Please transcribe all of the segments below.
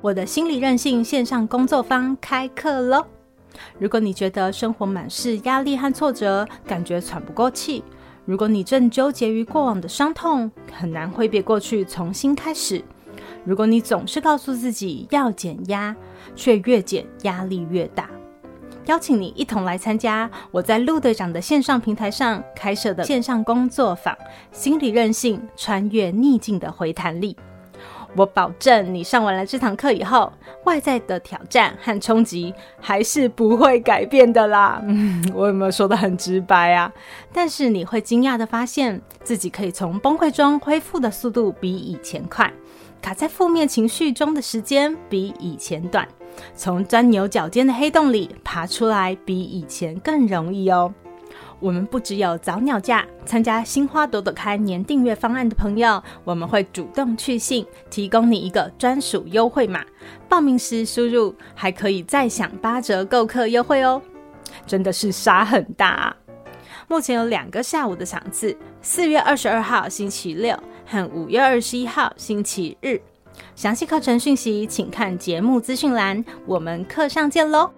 我的心理韧性线上工作坊开课喽！如果你觉得生活满是压力和挫折，感觉喘不过气；如果你正纠结于过往的伤痛，很难挥别过去，重新开始；如果你总是告诉自己要减压，却越减压力越大，邀请你一同来参加我在陆队长的线上平台上开设的线上工作坊——心理韧性穿越逆境的回弹力。我保证，你上完了这堂课以后，外在的挑战和冲击还是不会改变的啦。嗯，我有没有说得很直白啊？但是你会惊讶地发现自己可以从崩溃中恢复的速度比以前快，卡在负面情绪中的时间比以前短，从钻牛角尖的黑洞里爬出来比以前更容易哦。我们不只有早鸟价，参加新花朵朵开年订阅方案的朋友，我们会主动去信，提供你一个专属优惠码。报名时输入，还可以再享八折购课优惠哦！真的是杀很大啊！目前有两个下午的场次，四月二十二号星期六和五月二十一号星期日。详细课程讯息请看节目资讯栏。我们课上见喽！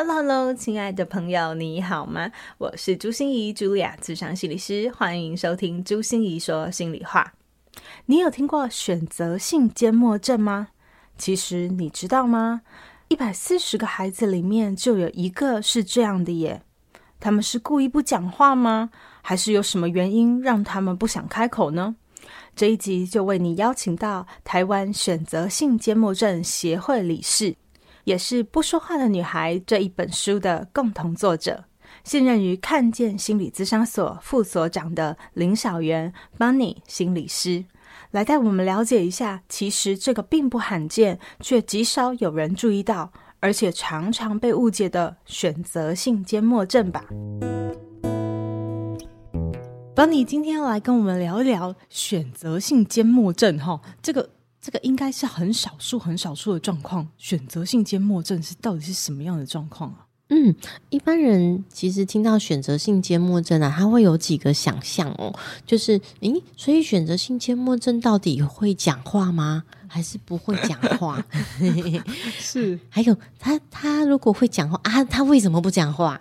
Hello，Hello，亲爱的朋友，你好吗？我是朱心仪，茱莉亚，智商心理师，欢迎收听朱心仪说心里话。你有听过选择性缄默症吗？其实你知道吗？一百四十个孩子里面就有一个是这样的耶。他们是故意不讲话吗？还是有什么原因让他们不想开口呢？这一集就为你邀请到台湾选择性缄默症协会理事。也是不说话的女孩这一本书的共同作者，现任于看见心理咨商所副所长的林小媛 Bunny 心理师，来带我们了解一下，其实这个并不罕见，却极少有人注意到，而且常常被误解的选择性缄默症吧。Bunny 今天来跟我们聊一聊选择性缄默症，哈，这个。这个应该是很少数、很少数的状况。选择性缄默症是到底是什么样的状况啊？嗯，一般人其实听到选择性缄默症啊，他会有几个想象哦，就是，诶，所以选择性缄默症到底会讲话吗？还是不会讲话？是，还有他他如果会讲话啊，他为什么不讲话？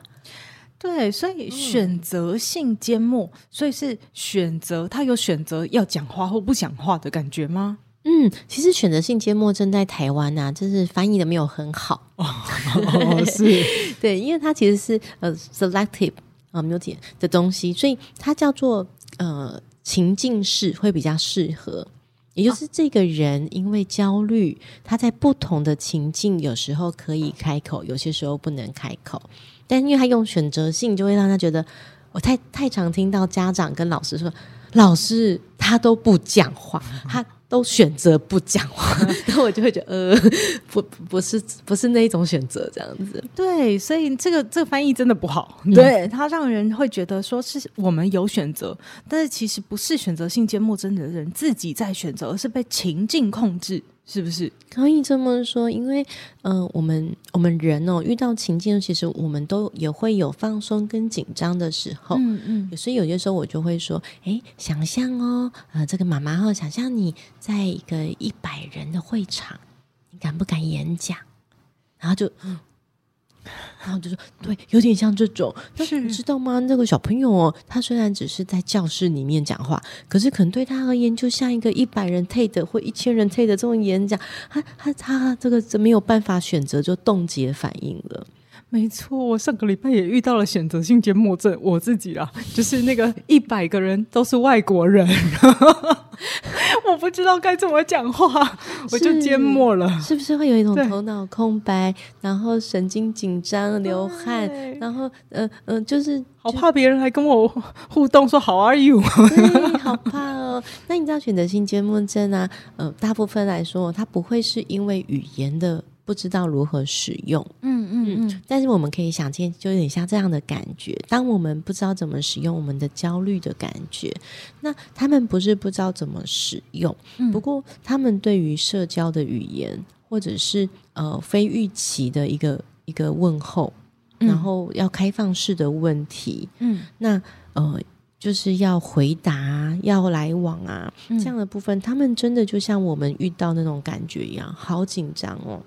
对，所以选择性缄默，所以是选择他有选择要讲话或不讲话的感觉吗？嗯，其实选择性缄默症在台湾呐、啊，就是翻译的没有很好。哦，是。对，因为它其实是呃 selective 啊 multi 的东西，所以它叫做呃情境式会比较适合，也就是这个人因为焦虑，他在不同的情境有时候可以开口，有些时候不能开口，但因为他用选择性，就会让他觉得我太太常听到家长跟老师说，老师他都不讲话，他。都选择不讲话，那我就会觉得，呃，不，不是，不是那一种选择这样子。对，所以这个这个翻译真的不好。嗯、对，它让人会觉得说是我们有选择，但是其实不是选择性缄默症的人自己在选择，而是被情境控制。是不是可以这么说？因为，嗯、呃，我们我们人哦，遇到情境，其实我们都也会有放松跟紧张的时候。嗯嗯。所以有些时候我就会说，哎，想象哦，呃，这个妈妈哈，想象你在一个一百人的会场，你敢不敢演讲？然后就。嗯然后就说，对，有点像这种。但是你知道吗？那个小朋友哦，他虽然只是在教室里面讲话，可是可能对他而言，就像一个一百人 TED 或一千人 TED 的这种演讲，他他他这个没有办法选择，就冻结反应了。没错，我上个礼拜也遇到了选择性缄默症，我自己啊，就是那个一百个人都是外国人。我不知道该怎么讲话，我就缄默了。是不是会有一种头脑空白，然后神经紧张、流汗，然后嗯嗯、呃呃，就是好怕别人来跟我互动，说 How are you？对，好怕哦。那你知道选择性缄默症啊？呃，大部分来说，它不会是因为语言的。不知道如何使用，嗯嗯嗯，但是我们可以想见，就有点像这样的感觉。当我们不知道怎么使用我们的焦虑的感觉，那他们不是不知道怎么使用，嗯、不过他们对于社交的语言，或者是呃非预期的一个一个问候，嗯、然后要开放式的问题，嗯，那呃就是要回答、要来往啊，嗯、这样的部分，他们真的就像我们遇到那种感觉一样，好紧张哦。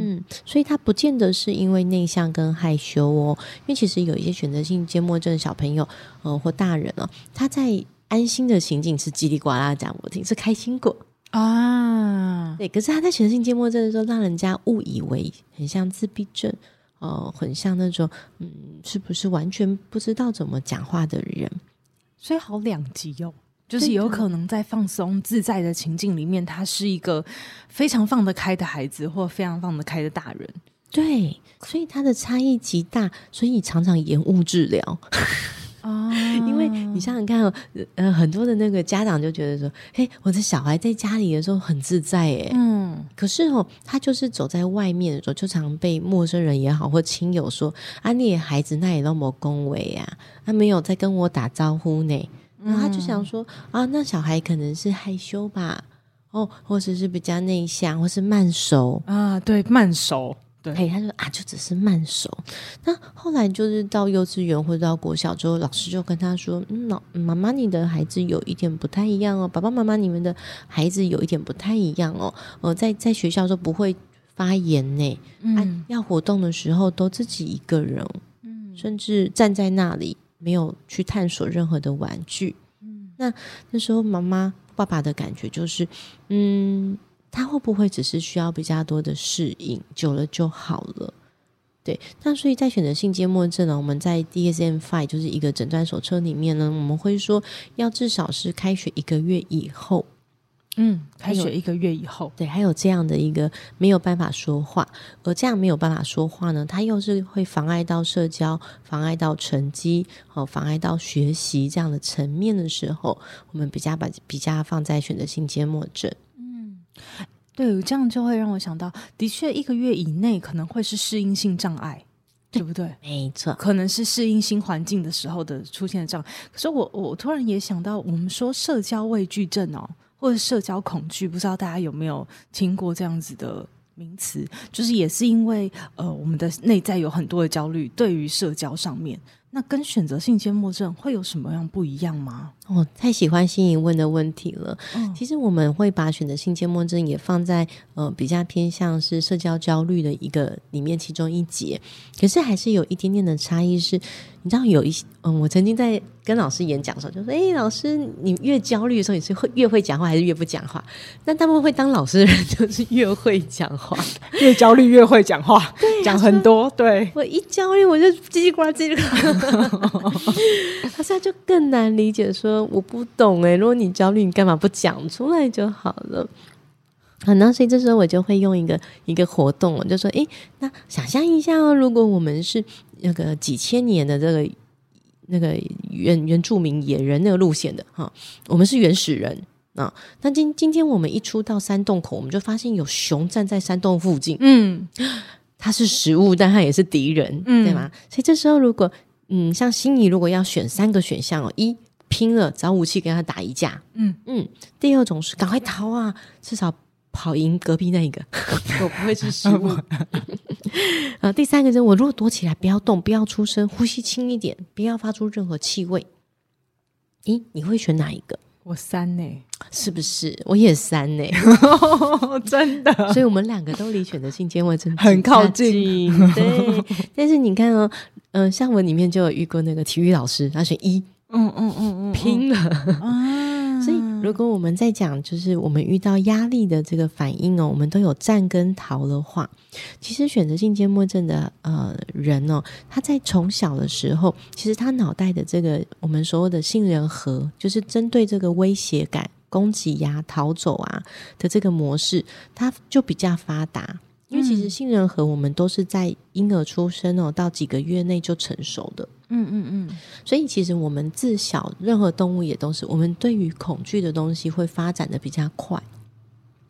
嗯嗯，所以他不见得是因为内向跟害羞哦，因为其实有一些选择性缄默症的小朋友，呃，或大人哦，他在安心的情景是叽里呱啦讲不停，是开心果啊，对。可是他在选择性缄默症的时候，让人家误以为很像自闭症，哦、呃，很像那种嗯，是不是完全不知道怎么讲话的人？所以好两极哟。就是有可能在放松自在的情境里面，他是一个非常放得开的孩子，或非常放得开的大人。对，所以他的差异极大，所以常常延误治疗。哦，因为你想想看，哦呃，很多的那个家长就觉得说，嘿，我的小孩在家里的时候很自在，哎，嗯，可是哦，他就是走在外面的时候，就常被陌生人也好，或亲友说，啊，你的孩子那也那么恭维啊，他没有在跟我打招呼呢。然后他就想说啊，那小孩可能是害羞吧，哦，或者是比较内向，或是慢熟啊，对，慢熟，对，他说啊，就只是慢熟。那后来就是到幼稚园或者到国小之后，老师就跟他说，嗯，老妈妈，你的孩子有一点不太一样哦，爸爸妈妈，你们的孩子有一点不太一样哦，呃，在在学校都不会发言呢，嗯、啊，要活动的时候都自己一个人，嗯，甚至站在那里。没有去探索任何的玩具，嗯，那那时候妈妈爸爸的感觉就是，嗯，他会不会只是需要比较多的适应，久了就好了？对，那所以在选择性缄默症呢，我们在 DSM Five 就是一个诊断手册里面呢，我们会说要至少是开学一个月以后。嗯，开学一个月以后，对，还有这样的一个没有办法说话，而这样没有办法说话呢，他又是会妨碍到社交、妨碍到成绩、哦，妨碍到学习这样的层面的时候，我们比较把比较放在选择性缄默症。嗯，对，这样就会让我想到，的确一个月以内可能会是适应性障碍，对，对不对？没错，可能是适应新环境的时候的出现的障碍。可是我我突然也想到，我们说社交畏惧症哦。或者社交恐惧，不知道大家有没有听过这样子的名词？就是也是因为呃，我们的内在有很多的焦虑，对于社交上面。那跟选择性缄默症会有什么样不一样吗？哦，太喜欢心仪问的问题了。嗯，其实我们会把选择性缄默症也放在呃比较偏向是社交焦虑的一个里面其中一节，可是还是有一点点的差异。是，你知道有一些嗯，我曾经在跟老师演讲的时候就说：“哎，老师，你越焦虑的时候，你是会越会讲话，还是越不讲话？”那他们会当老师的人就是越会讲话，越焦虑越会讲话，讲很多。对，我一焦虑我就叽叽呱啦叽里呱啦。他现在就更难理解，说我不懂哎，如果你焦虑，你干嘛不讲出来就好了？好，那所以这时候我就会用一个一个活动，我就说，哎，那想象一下哦，如果我们是那个几千年的这个那个原原住民野人那个路线的哈，我们是原始人啊，那今今天我们一出到山洞口，我们就发现有熊站在山洞附近，嗯，它是食物，但它也是敌人，嗯，对吗？所以这时候如果嗯，像心仪如果要选三个选项哦，一拼了找武器跟他打一架，嗯嗯。第二种是赶快逃啊，至少跑赢隔壁那一个，我不会是失误。啊，第三个是我如果躲起来不要动，不要出声，呼吸轻一点，不要发出任何气味。咦，你会选哪一个？我三呢，是不是？我也三呢，真的。所以我们两个都离选择性尖位真的很靠近。对，但是你看哦。嗯、呃，像我里面就有遇过那个体育老师，他选一，嗯嗯嗯嗯，拼了。如果我们在讲，就是我们遇到压力的这个反应哦，我们都有战跟逃的话，其实选择性缄默症的呃人哦，他在从小的时候，其实他脑袋的这个我们所谓的杏仁核，就是针对这个威胁感、攻击呀、逃走啊的这个模式，他就比较发达。因为其实杏仁核我们都是在婴儿出生哦到几个月内就成熟的，嗯嗯嗯，所以其实我们自小任何动物也都是，我们对于恐惧的东西会发展的比较快，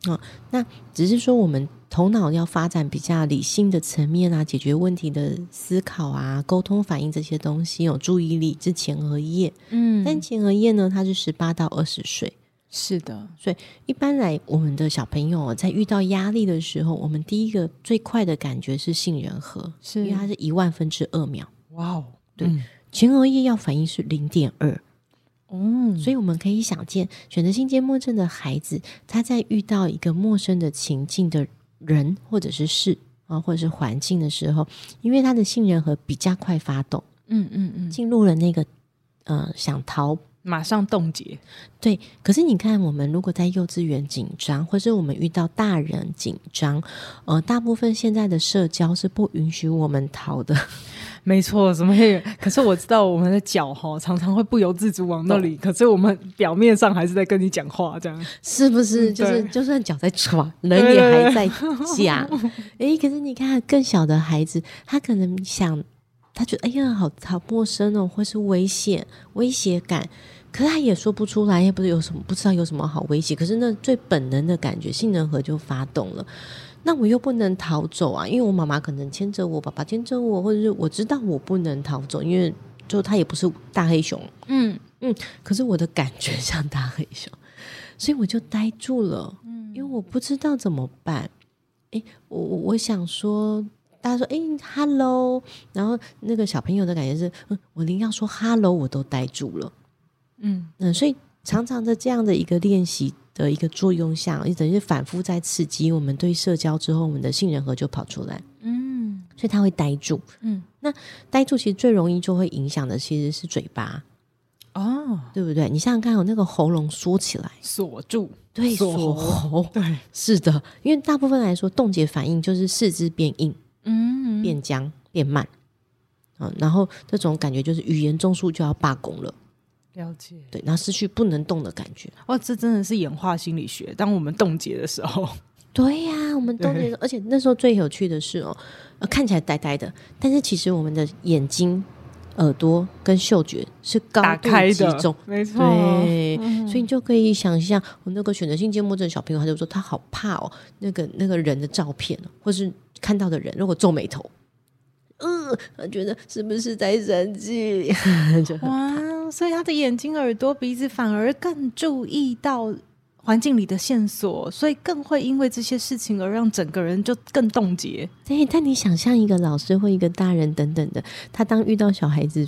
嗯，那只是说我们头脑要发展比较理性的层面啊，解决问题的思考啊，沟通反应这些东西有注意力是前额叶，嗯，但前额叶呢，它是十八到二十岁。是的，所以一般来，我们的小朋友在遇到压力的时候，我们第一个最快的感觉是杏仁核，是因为它是一万分之二秒。哇哦，对，嗯、前额叶要反应是零点二。哦，所以我们可以想见，选择性缄默症的孩子，他在遇到一个陌生的情境的人或者是事啊，或者是环境的时候，因为他的杏仁核比较快发动，嗯嗯嗯，进入了那个呃想逃。马上冻结，对。可是你看，我们如果在幼稚园紧张，或是我们遇到大人紧张，呃，大部分现在的社交是不允许我们逃的。没错，怎么会？可是我知道我们的脚哈常常会不由自主往那里，可是我们表面上还是在跟你讲话，这样是不是？就是就算脚在抓，人也还在讲。哎，可是你看，更小的孩子，他可能想。他觉得哎呀，好好陌生哦，或是危险、威胁感，可是他也说不出来，也不是有什么，不知道有什么好威胁。可是那最本能的感觉，杏仁核就发动了。那我又不能逃走啊，因为我妈妈可能牵着我，爸爸牵着我，或者是我知道我不能逃走，因为就他也不是大黑熊，嗯嗯，可是我的感觉像大黑熊，所以我就呆住了，嗯，因为我不知道怎么办。哎，我我想说。大家说：“哎，Hello。”然后那个小朋友的感觉是：“嗯，我连要说 Hello 我都呆住了。”嗯嗯，所以常常的这样的一个练习的一个作用下，也等于反复在刺激我们对社交之后，我们的杏仁核就跑出来。嗯，所以他会呆住。嗯，那呆住其实最容易就会影响的其实是嘴巴。哦，对不对？你想想看，有那个喉咙缩起来，锁住，对，锁喉，对，是的。因为大部分来说，冻结反应就是四肢变硬。嗯，变僵变慢，嗯，然后这种感觉就是语言中枢就要罢工了，了解，对，然后失去不能动的感觉。哇，这真的是演化心理学。当我们冻结的时候，对呀、啊，我们冻结的时候，而且那时候最有趣的是哦，看起来呆呆的，但是其实我们的眼睛。耳朵跟嗅觉是高度集中，没错。对，嗯、所以你就可以想象，我那个选择性缄默症小朋友，他就说他好怕哦，那个那个人的照片，或是看到的人，如果皱眉头，嗯、呃，他觉得是不是在生气？哇，所以他的眼睛、耳朵、鼻子反而更注意到。环境里的线索，所以更会因为这些事情而让整个人就更冻结。对，但你想象一个老师或一个大人等等的，他当遇到小孩子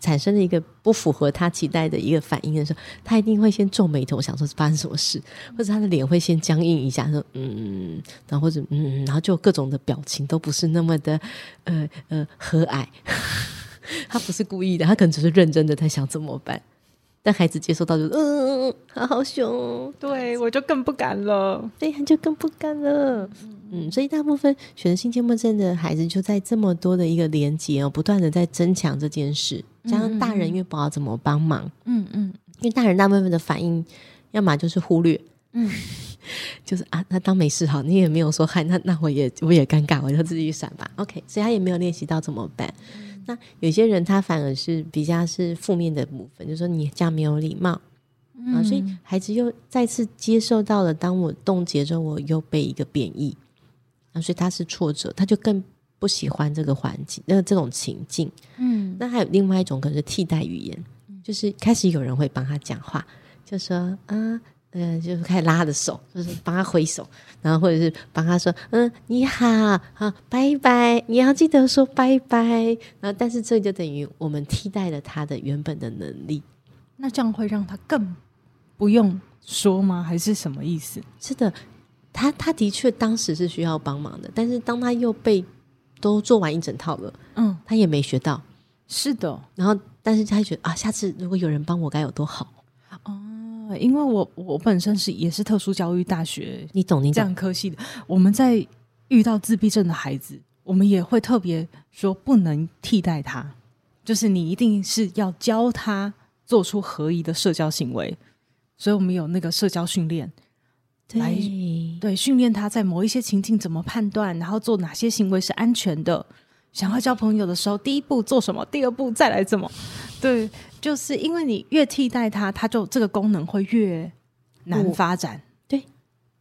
产生了一个不符合他期待的一个反应的时候，他一定会先皱眉头，想说是发生什么事，或者他的脸会先僵硬一下，说嗯，然后或者嗯，然后就各种的表情都不是那么的呃呃和蔼。他不是故意的，他可能只是认真的在想怎么办。但孩子接受到就嗯，好好凶，对我就更不敢了，对，就更不敢了。嗯，所以大部分选择性缄默症的孩子就在这么多的一个连接哦，不断的在增强这件事，加上大人又不知道怎么帮忙，嗯嗯，因为大人大部分的反应，要么就是忽略，嗯，就是啊，那当没事好，你也没有说嗨，那那我也我也尴尬，我就自己闪吧，OK，所以他也没有练习到怎么办。那有些人他反而是比较是负面的部分，就是说你这样没有礼貌、嗯、啊，所以孩子又再次接受到了，当我冻结之后，我又被一个贬义啊，所以他是挫折，他就更不喜欢这个环境，那这种情境。嗯，那还有另外一种可能是替代语言，就是开始有人会帮他讲话，就说啊。嗯，就是开始拉他的手，就是帮他挥手，然后或者是帮他说：“嗯，你好，好，拜拜。”你要记得说拜拜。然后，但是这就等于我们替代了他的原本的能力。那这样会让他更不用说吗？还是什么意思？是的，他他的确当时是需要帮忙的，但是当他又被都做完一整套了，嗯，他也没学到。是的，然后，但是他觉得啊，下次如果有人帮我该有多好哦。因为我我本身是也是特殊教育大学，你懂你这样科系的，我们在遇到自闭症的孩子，我们也会特别说不能替代他，就是你一定是要教他做出合宜的社交行为，所以我们有那个社交训练，来对对训练他在某一些情境怎么判断，然后做哪些行为是安全的。想要交朋友的时候，第一步做什么？第二步再来怎么？对，就是因为你越替代他，他就这个功能会越难发展。对，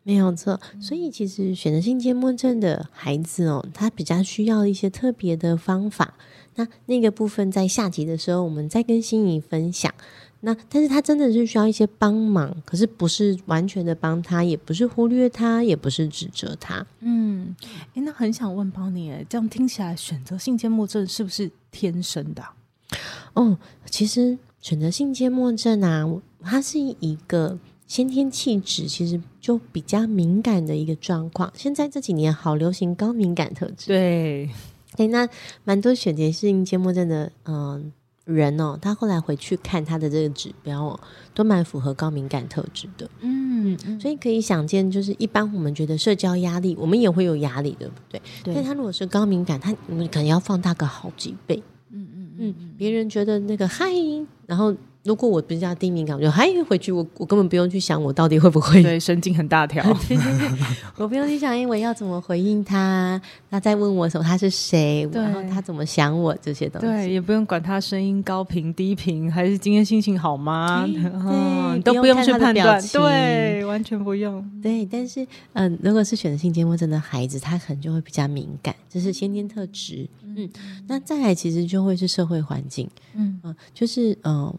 没有错。所以其实选择性缄默症的孩子哦，他比较需要一些特别的方法。那那个部分在下集的时候，我们再跟心怡分享。那但是他真的是需要一些帮忙，可是不是完全的帮他，也不是忽略他，也不是指责他。嗯，诶，那很想问 Bonnie，诶，这样听起来选择性缄默症是不是天生的？哦，其实选择性缄默症啊，它是一个先天气质，其实就比较敏感的一个状况。现在这几年好流行高敏感特质，对，对，那蛮多选择性缄默症的，嗯、呃。人哦，他后来回去看他的这个指标哦，都蛮符合高敏感特质的。嗯，嗯，所以可以想见，就是一般我们觉得社交压力，我们也会有压力，对不对？对。但他如果是高敏感，他你可能要放大个好几倍。嗯嗯嗯，别人觉得那个嗨，然后。如果我比较低敏感，我就还回去，我我根本不用去想我到底会不会对神经很大条，我不用去想，因为要怎么回应他，他在问我什么他是谁，然后他怎么想我这些东西，对，也不用管他声音高频低频，还是今天心情好吗？对，嗯、都不用去判断，对，完全不用。对，但是嗯、呃，如果是选择性缄默症的孩子，他可能就会比较敏感，这是先天特质。嗯，那再来其实就会是社会环境，嗯、呃、就是嗯。呃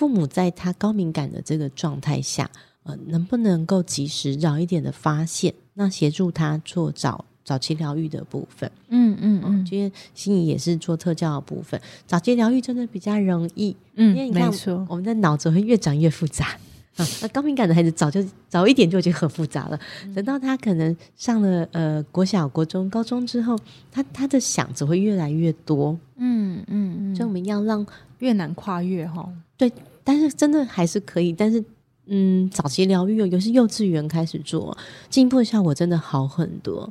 父母在他高敏感的这个状态下，呃，能不能够及时早一点的发现，那协助他做早早期疗愈的部分？嗯嗯嗯，因为心仪也是做特教的部分，早期疗愈真的比较容易。嗯，因为你看，我们的脑子会越长越复杂 啊。那高敏感的孩子早就早一点就已经很复杂了，等到他可能上了呃国小、国中、高中之后，他他的想只会越来越多。嗯嗯嗯，所以我们要让越难跨越哈。对，但是真的还是可以。但是，嗯，早期疗愈，尤其是幼稚园开始做，进步的效果真的好很多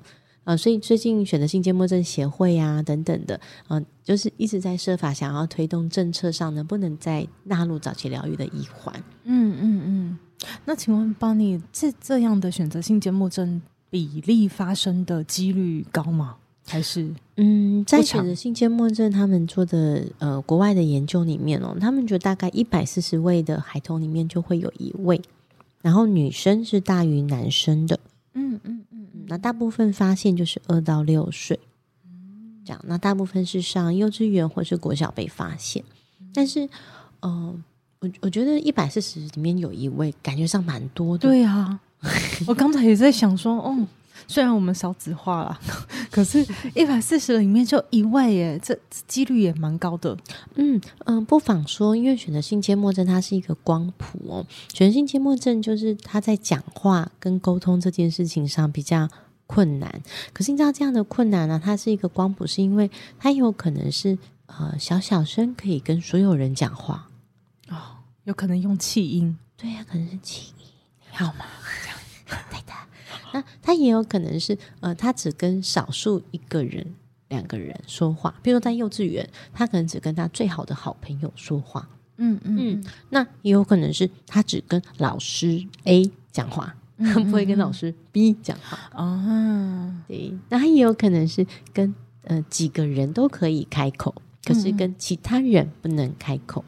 啊、呃！所以最近选择性缄默症协会啊等等的，嗯、呃，就是一直在设法想要推动政策上，能不能再纳入早期疗愈的一环？嗯嗯嗯。那请问 Bonnie，这这样的选择性缄默症比例发生的几率高吗？还是嗯，在选择性缄默症他们做的呃国外的研究里面哦，他们觉得大概一百四十位的孩童里面就会有一位，然后女生是大于男生的，嗯嗯嗯嗯，那大部分发现就是二到六岁，嗯，这样，那大部分是上幼稚园或是国小被发现，但是呃，我我觉得一百四十里面有一位，感觉上蛮多的，对啊，我刚才也在想说，哦。虽然我们少子化了，可是一百四十里面就一位耶，这几率也蛮高的。嗯嗯，不妨说，因为选择性缄默症它是一个光谱哦。选择性缄默症就是他在讲话跟沟通这件事情上比较困难。可是你知道这样的困难呢、啊，它是一个光谱，是因为它有可能是呃小小声可以跟所有人讲话哦，有可能用气音，对呀、啊，可能是气音，好吗？那他也有可能是，呃，他只跟少数一个人、两个人说话。比如说在幼稚园，他可能只跟他最好的好朋友说话。嗯嗯嗯。那也有可能是他只跟老师 A 讲话，不会跟老师 B 讲话。哦，对。那他也有可能是跟呃几个人都可以开口，可是跟其他人不能开口。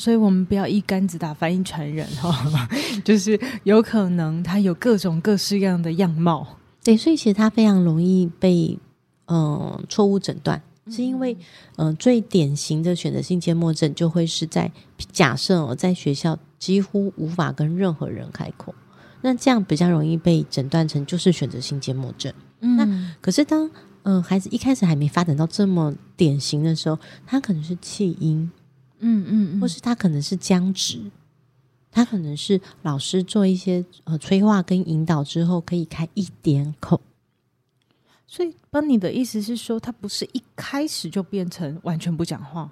所以我们不要一竿子打翻一船人哈，就是有可能他有各种各式各样的样貌，对，所以其实他非常容易被嗯错误诊断，是因为嗯、呃、最典型的选择性缄默症就会是在假设哦，在学校几乎无法跟任何人开口，那这样比较容易被诊断成就是选择性缄默症。嗯，那可是当嗯、呃、孩子一开始还没发展到这么典型的时候，他可能是气音。嗯嗯，嗯或是他可能是僵直，他可能是老师做一些呃催化跟引导之后可以开一点口，所以，帮你的意思是说，他不是一开始就变成完全不讲话？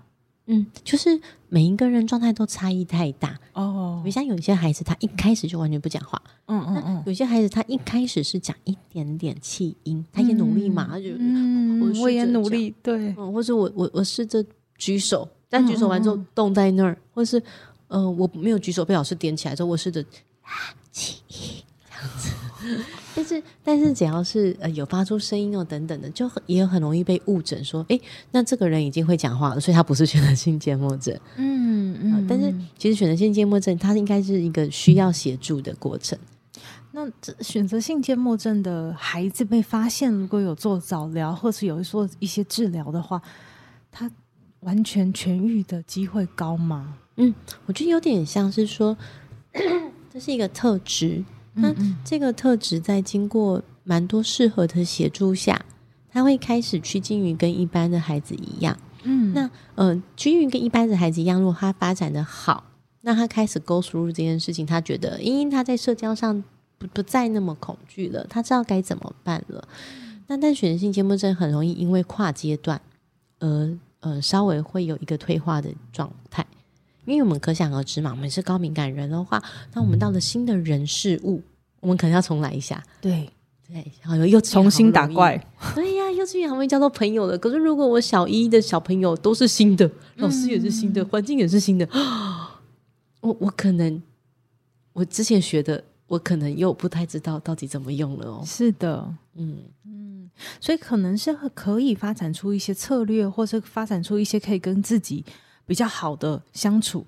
嗯，就是每一个人状态都差异太大哦。比如像有些孩子，他一开始就完全不讲话，嗯嗯嗯。有些孩子他一开始是讲一点点气音，他也努力嘛，他就嗯，我也努力，对，嗯或者我我我试着举手，但举手完之后冻在那儿，或是呃我没有举手被老师点起来之后，我试着啊气音这样子。但是，但是只要是呃有发出声音哦等等的，就也很容易被误诊说，哎，那这个人已经会讲话了，所以他不是选择性缄默症。嗯嗯、呃。但是其实选择性缄默症，它应该是一个需要协助的过程。那这选择性缄默症的孩子被发现，如果有做早疗或是有做一些治疗的话，他完全痊愈的机会高吗？嗯，我觉得有点像是说，这是一个特质。那这个特质在经过蛮多适合的协助下，他会开始趋近于跟一般的孩子一样。嗯，那呃，趋近于跟一般的孩子一样，如果他发展的好，那他开始 go through 这件事情，他觉得，因为他在社交上不不再那么恐惧了，他知道该怎么办了。那但选择性缄默症很容易因为跨阶段而呃稍微会有一个退化的状态。因为我们可想而知嘛，我们是高敏感人的话，那我们到了新的人事物，我们可能要重来一下。对对，然后又重新打怪。对呀，幼稚园还没交到朋友了。可是如果我小一的小朋友都是新的，老师也是新的，环境也是新的，我我可能我之前学的，我可能又不太知道到底怎么用了哦。是的，嗯嗯，所以可能是可以发展出一些策略，或是发展出一些可以跟自己。比较好的相处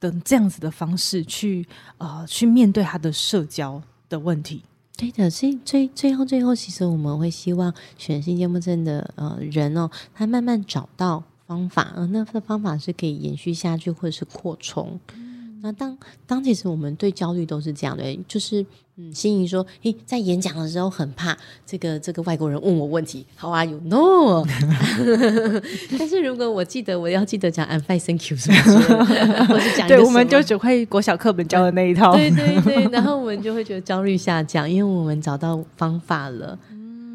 的这样子的方式去呃去面对他的社交的问题，对的，所以最最后最后，其实我们会希望选择性缄默症的呃人哦，他慢慢找到方法，而那个方法是可以延续下去或者是扩充。嗯、那当当其实我们对焦虑都是这样的，就是。嗯，心仪说：“诶，在演讲的时候很怕这个这个外国人问我问题，How are you? No。但是如果我记得我要记得讲 I'm fine, thank you，是不是？讲对，我们就只会国小课本教的那一套。对对对，然后我们就会觉得焦虑下降，因为我们找到方法了。”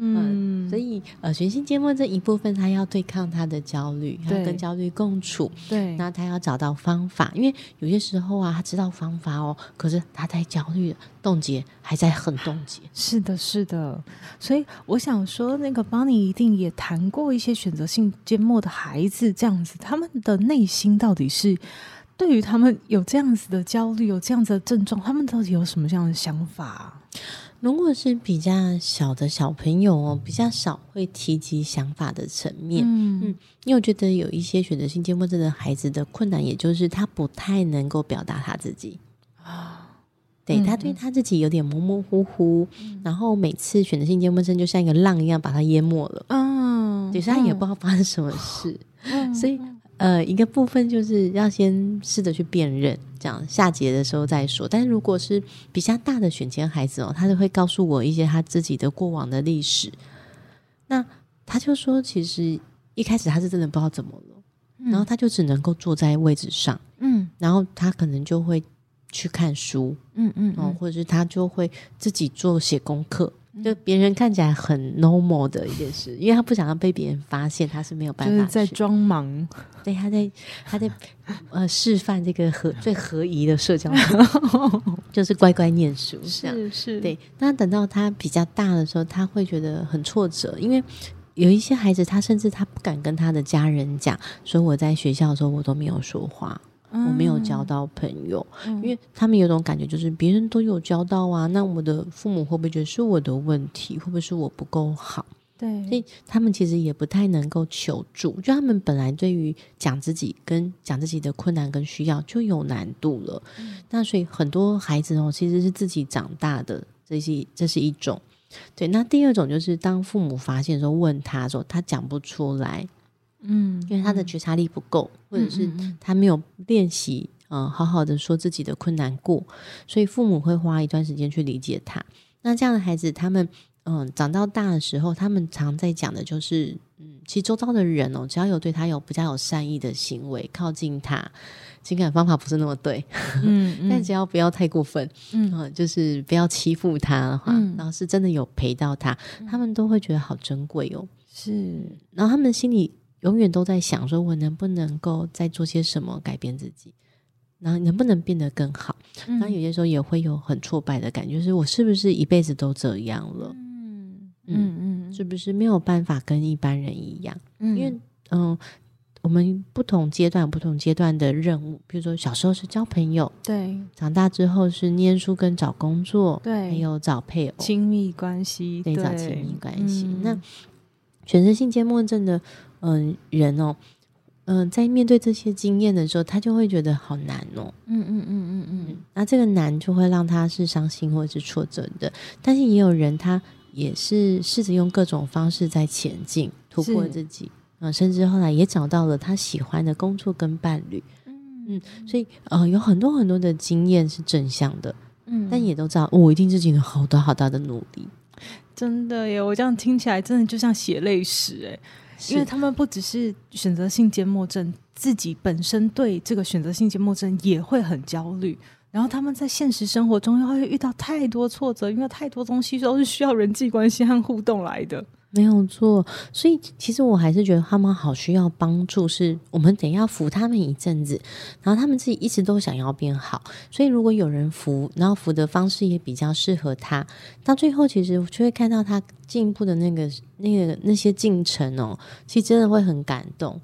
嗯，嗯，所以呃，选择性缄默这一部分，他要对抗他的焦虑，要跟焦虑共处。对，那他要找到方法，因为有些时候啊，他知道方法哦，可是他在焦虑，冻结还在很冻结。是的，是的。所以我想说，那个 Bonnie 一定也谈过一些选择性缄默的孩子，这样子，他们的内心到底是对于他们有这样子的焦虑，有这样子的症状，他们到底有什么样的想法？如果是比较小的小朋友哦，比较少会提及想法的层面，嗯。嗯，因为我觉得有一些选择性缄默症的孩子的困难，也就是他不太能够表达他自己。啊，对，他对他自己有点模模糊糊，嗯、然后每次选择性缄默症就像一个浪一样把他淹没了，嗯，对，所以他也不知道发生什么事，嗯、所以。呃，一个部分就是要先试着去辨认，这样下节的时候再说。但是如果是比较大的选前孩子哦，他就会告诉我一些他自己的过往的历史。那他就说，其实一开始他是真的不知道怎么了，嗯、然后他就只能够坐在位置上，嗯，然后他可能就会去看书，嗯嗯，嗯，或者是他就会自己做写功课。就别人看起来很 normal 的一件事，因为他不想要被别人发现，他是没有办法，就是在装忙。对，他在他在呃示范这个合最合宜的社交，就是乖乖念书。是是，对。那等到他比较大的时候，他会觉得很挫折，因为有一些孩子，他甚至他不敢跟他的家人讲，说我在学校的时候我都没有说话。我没有交到朋友，嗯、因为他们有种感觉，就是别人都有交到啊，那我的父母会不会觉得是我的问题？会不会是我不够好？对，所以他们其实也不太能够求助，就他们本来对于讲自己跟讲自己的困难跟需要就有难度了。嗯、那所以很多孩子哦，其实是自己长大的，这是这是一种。对，那第二种就是当父母发现说问他说他讲不出来。嗯，因为他的觉察力不够，嗯、或者是他没有练习，嗯、呃，好好的说自己的困难过，所以父母会花一段时间去理解他。那这样的孩子，他们嗯、呃、长到大的时候，他们常在讲的就是，嗯，其实周遭的人哦，只要有对他有比较有善意的行为，靠近他，情感方法不是那么对，嗯，嗯 但只要不要太过分，嗯、呃，就是不要欺负他的话，嗯、然后是真的有陪到他，他们都会觉得好珍贵哦。是，然后他们心里。永远都在想说，我能不能够再做些什么改变自己，然后能不能变得更好？然后有些时候也会有很挫败的感觉，就是我是不是一辈子都这样了？嗯嗯嗯，是不是没有办法跟一般人一样？嗯，因为嗯。我们不同阶段、不同阶段的任务，比如说小时候是交朋友，对；长大之后是念书跟找工作，对；还有找配偶、亲密关系，对，找亲密关系。嗯、那选择性缄默症的嗯、呃、人哦，嗯、呃，在面对这些经验的时候，他就会觉得好难哦，嗯嗯嗯嗯嗯。那这个难就会让他是伤心或者是挫折的，但是也有人他也是试着用各种方式在前进，突破自己。嗯，甚至后来也找到了他喜欢的工作跟伴侣，嗯嗯，所以呃有很多很多的经验是正向的，嗯，但也都知道，哦，我一定是尽了好多好大的努力，真的耶！我这样听起来真的就像血泪史哎，因为他们不只是选择性缄默症，自己本身对这个选择性缄默症也会很焦虑，然后他们在现实生活中又会遇到太多挫折，因为太多东西都是需要人际关系和互动来的。没有错，所以其实我还是觉得他们好需要帮助，是我们得要扶他们一阵子，然后他们自己一直都想要变好，所以如果有人扶，然后扶的方式也比较适合他，到最后其实就会看到他进步的那个、那个、那些进程哦，其实真的会很感动。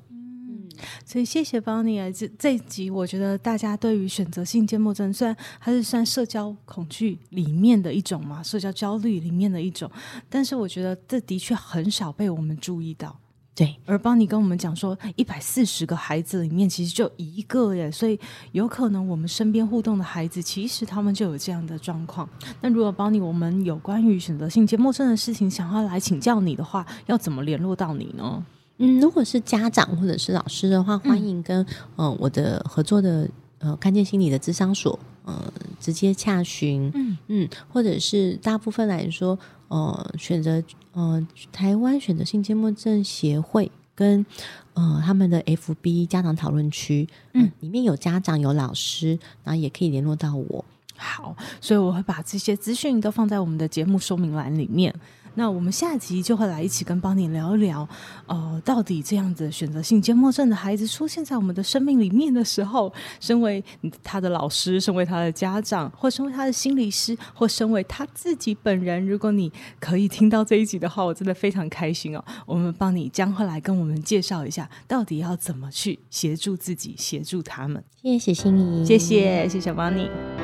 所以谢谢 Bonnie 啊，这这一集我觉得大家对于选择性缄默症，虽然它是算社交恐惧里面的一种嘛，社交焦虑里面的一种，但是我觉得这的确很少被我们注意到。对，而 Bonnie 跟我们讲说，一百四十个孩子里面其实就一个耶，所以有可能我们身边互动的孩子，其实他们就有这样的状况。那如果 Bonnie 我们有关于选择性缄默症的事情，想要来请教你的话，要怎么联络到你呢？嗯，如果是家长或者是老师的话，欢迎跟嗯、呃、我的合作的呃看见心理的智商所呃直接洽询，嗯嗯，或者是大部分来说，呃选择呃台湾选择性缄默症协会跟呃他们的 FB 家长讨论区，嗯，里面有家长有老师，然后也可以联络到我。好，所以我会把这些资讯都放在我们的节目说明栏里面。那我们下集就会来一起跟 Bonnie 聊一聊，呃，到底这样子选择性缄默症的孩子出现在我们的生命里面的时候，身为他的老师，身为他的家长，或身为他的心理师，或身为他自己本人，如果你可以听到这一集的话，我真的非常开心哦。我们 Bonnie 将会来跟我们介绍一下，到底要怎么去协助自己，协助他们。谢谢心怡，谢谢谢谢 Bonnie。